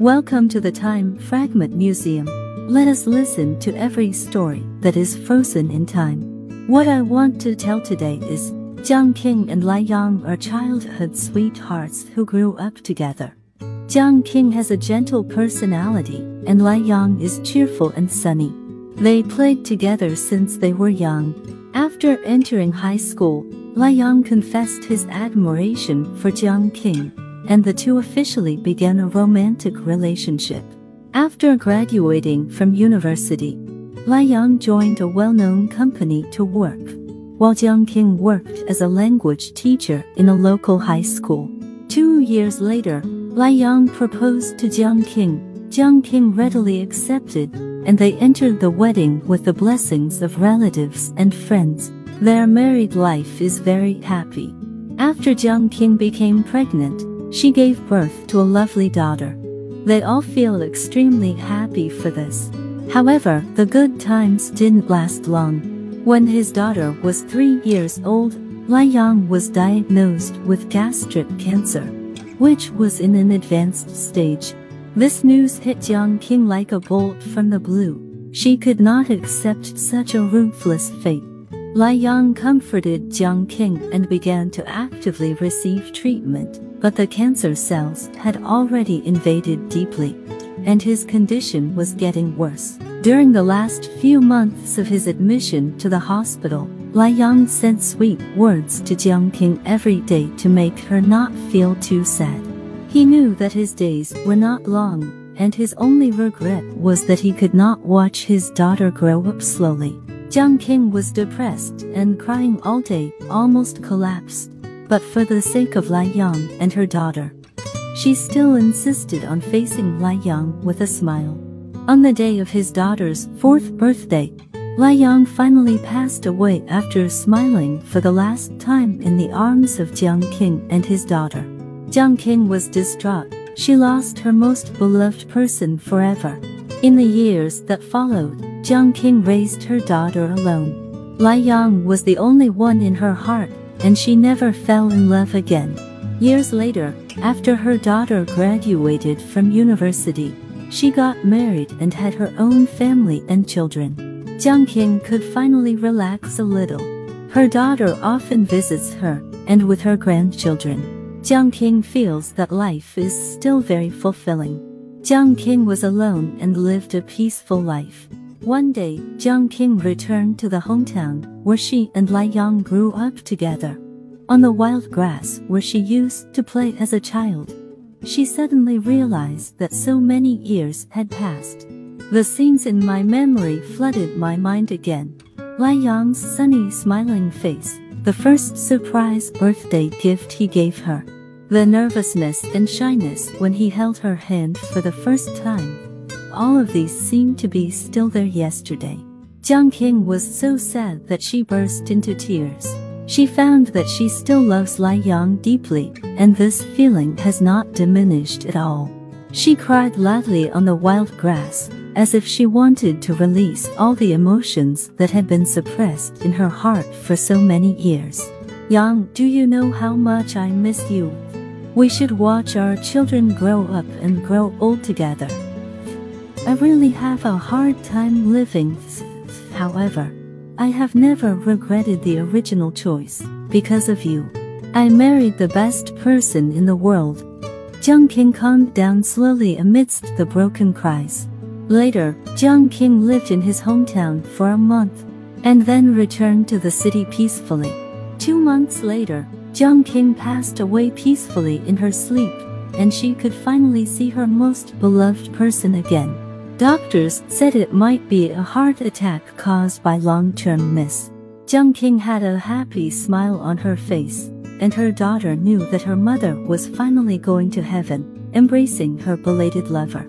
Welcome to the Time Fragment Museum. Let us listen to every story that is frozen in time. What I want to tell today is Jiang Qing and Lai Yang are childhood sweethearts who grew up together. Jiang Qing has a gentle personality, and Lai Yang is cheerful and sunny. They played together since they were young. After entering high school, Lai Yang confessed his admiration for Jiang Qing, and the two officially began a romantic relationship. After graduating from university, Lai Yang joined a well-known company to work while Jiang Qing worked as a language teacher in a local high school. Two years later, Lai Yang proposed to Jiang Qing. Jiang Qing readily accepted, and they entered the wedding with the blessings of relatives and friends. Their married life is very happy. After Jiang Qing became pregnant, she gave birth to a lovely daughter. They all feel extremely happy for this. However, the good times didn't last long. When his daughter was three years old, Lai Yang was diagnosed with gastric cancer, which was in an advanced stage. This news hit Jiang Qing like a bolt from the blue. She could not accept such a ruthless fate. Lai Yang comforted Jiang Qing and began to actively receive treatment, but the cancer cells had already invaded deeply, and his condition was getting worse. During the last few months of his admission to the hospital, Lai Yang sent sweet words to Jiang Qing every day to make her not feel too sad. He knew that his days were not long, and his only regret was that he could not watch his daughter grow up slowly. Jiang Qing was depressed and crying all day, almost collapsed. But for the sake of Lai Yang and her daughter, she still insisted on facing Lai Yang with a smile. On the day of his daughter's fourth birthday, Lai Yang finally passed away after smiling for the last time in the arms of Jiang Qing and his daughter. Jiang Qing was distraught. She lost her most beloved person forever. In the years that followed, Jiang Qing raised her daughter alone. Lai Yang was the only one in her heart, and she never fell in love again. Years later, after her daughter graduated from university, she got married and had her own family and children. Jiang Qing could finally relax a little. Her daughter often visits her, and with her grandchildren, Jiang Qing feels that life is still very fulfilling. Jiang Qing was alone and lived a peaceful life. One day, Jiang Qing returned to the hometown where she and Lai Yang grew up together. On the wild grass where she used to play as a child, she suddenly realized that so many years had passed. The scenes in my memory flooded my mind again. Lai Yang's sunny smiling face, the first surprise birthday gift he gave her, the nervousness and shyness when he held her hand for the first time. All of these seemed to be still there yesterday. Jiang Qing was so sad that she burst into tears. She found that she still loves Lai Yang deeply, and this feeling has not diminished at all. She cried loudly on the wild grass, as if she wanted to release all the emotions that had been suppressed in her heart for so many years. Yang, do you know how much I miss you? We should watch our children grow up and grow old together. I really have a hard time living, however. I have never regretted the original choice, because of you. I married the best person in the world. Jiang Qing calmed down slowly amidst the broken cries. Later, Jiang Qing lived in his hometown for a month, and then returned to the city peacefully. Two months later, Jiang Qing passed away peacefully in her sleep, and she could finally see her most beloved person again. Doctors said it might be a heart attack caused by long-term miss. Jiang Qing had a happy smile on her face, and her daughter knew that her mother was finally going to heaven, embracing her belated lover.